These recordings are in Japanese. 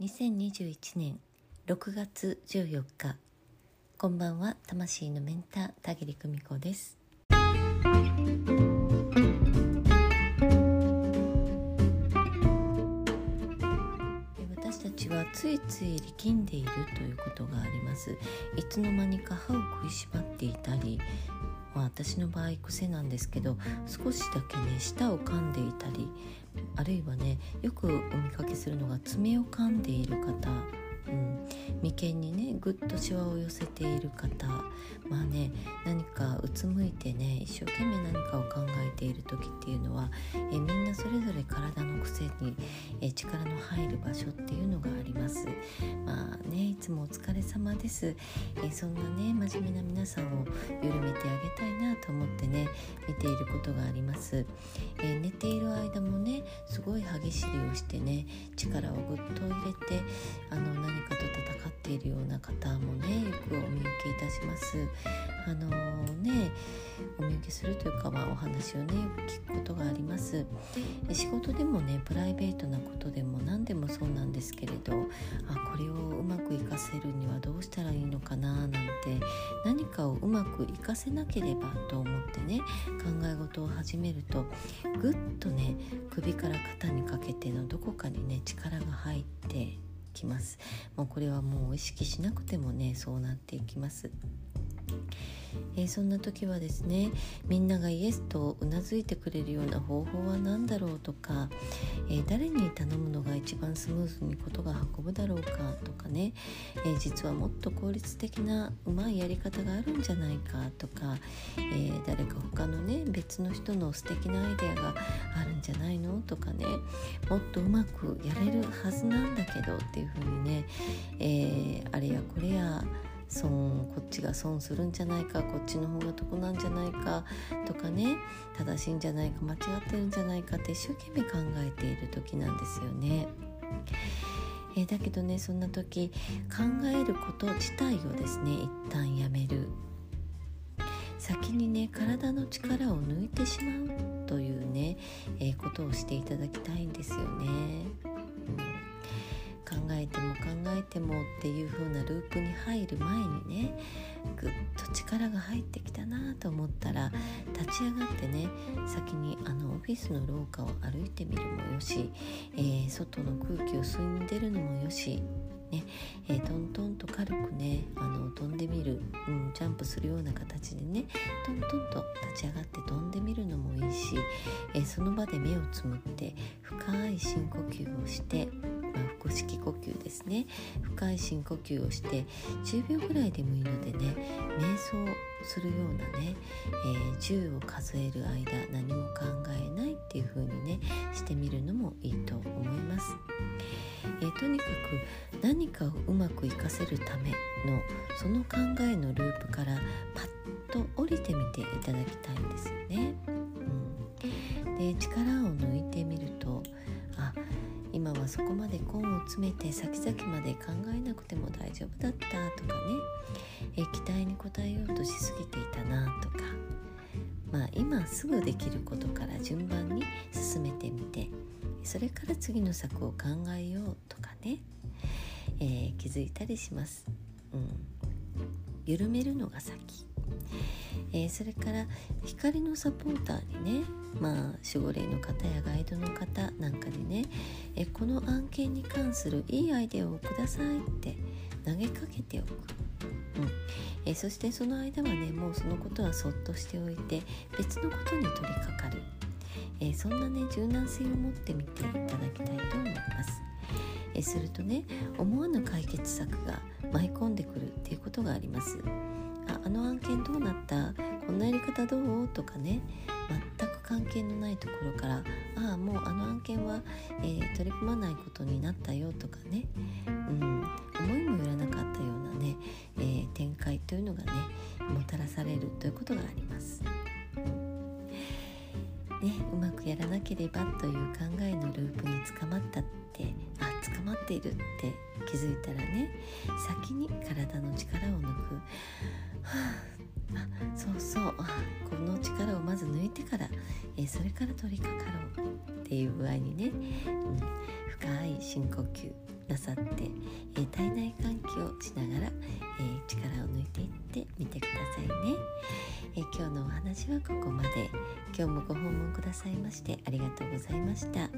2021年6月14日。こんばんは魂のメンター田切久美子です。私たちはついつい力んでいるということがあります。いつの間にか歯を食いしばっていたり、私の場合癖なんですけど少しだけね舌を噛んでいたりあるいはねよくお見かけするのが爪を噛んでいる方。うん、眉間にねぐっとしわを寄せている方まあね何かうつむいてね一生懸命何かを考えている時っていうのはえみんなそれぞれ体の癖にえ力の入る場所っていうのがあります。まあねいつもお疲れ様です。えそんなね真面目な皆さんを緩めてあげたいなと思ってね見ていることがあります。え寝ている間もねすごい歯ぎしりをしてね力をぐっと入れてあします。あのー、ねお見受けするというか、ま、お話をね聞くことがあります。仕事でもねプライベートなことでも何でもそうなんですけれどあこれをうまく活かせるにはどうしたらいいのかななんて何かをうまく活かせなければと思ってね考え事を始めるとぐっとね首から肩にかけてのどこかにね力が入ってきます。もうこれはもう意識しなくてもねそうなっていきます。えー、そんな時はですねみんながイエスとうなずいてくれるような方法は何だろうとか、えー、誰に頼むのが一番スムーズにことが運ぶだろうかとかね、え、実はもっと効率的なうまいやり方があるんじゃないかとか、え誰か他のね別の人の素敵なアイデアがあるんじゃないのとかねもっとうまくやれるはずなんだけどっていうふうにね、えあれやこれや損こっちが損するんじゃないかこっちの方が得なんじゃないかとかね正しいんじゃないか間違ってるんじゃないかって一生懸命考えている時なんですよね。えー、だけどねそんな時考えること自体をですね一旦やめる先にね体の力を抜いてしまうというね、えー、ことをしていただきたいんですよね。うん考えても考えてもっていう風なループに入る前にねぐっと力が入ってきたなと思ったら立ち上がってね先にあのオフィスの廊下を歩いてみるもよし、えー、外の空気を吸いに出るのもよしねえー、トントンと軽くねあの飛んでみる、うん、ジャンプするような形でねトントンと立ち上がって飛んでみるのもいいし、えー、その場で目をつむって深い深呼吸をして腹式呼吸ですね深い深呼吸をして10秒ぐらいでもいいのでね瞑想するようなね、えー、10を数える間何も考えないっていう風にねしてみるのもいいと思います。えー、とにかく何かをうまく活かせるためのその考えのループからパッと降りてみていただきたいんですよね。うん、で力を抜いてみるとあ今はそこまで根を詰めて先々まで考えなくても大丈夫だったとかね、え期待に応えようとしすぎていたなとか。まあ今すぐできることから順番に進めてみて。それから次の策を考えようとかね、えー、気づいたりします。うん、緩めるのが先。えー、それから光のサポーターにねまあ守護霊の方やガイドの方なんかにね、えー、この案件に関するいいアイデアをくださいって投げかけておく。うんえー、そしてその間はねもうそのことはそっとしておいて別のことに取り掛かる、え、そんなね柔軟性を持ってみていただきたいと思います。えするとね思わぬ解決策が舞い込んでくるっていうことがあります。ああの案件どうなった？こんなやり方どう？とかね全く関係のないところからああもうあの案件は、えー、取り組まないことになったよとかね、うん、思いもよらなかったようなね、えー、展開というのがねもたらされるということがあります。ね、うまくやらなければという考えのループに捕まったってあ捕まっているって気づいたらね先に体の力を抜く、そうそう。この力をまず抜いてから、えそれから取り掛かろうっていう具合にね、うん、深い深呼吸なさって、えー、体内換気をしながら、えー、力を抜いていってみてくださいね、え今日のお話はここまで。今日もご訪問くださいましてありがとうございました、え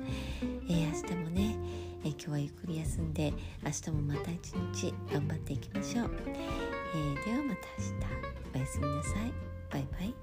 明日もね、え今日はゆっくり休んで明日もまた一日頑張っていきましょう、えではまた明日。おやすみなさい。バイバイ。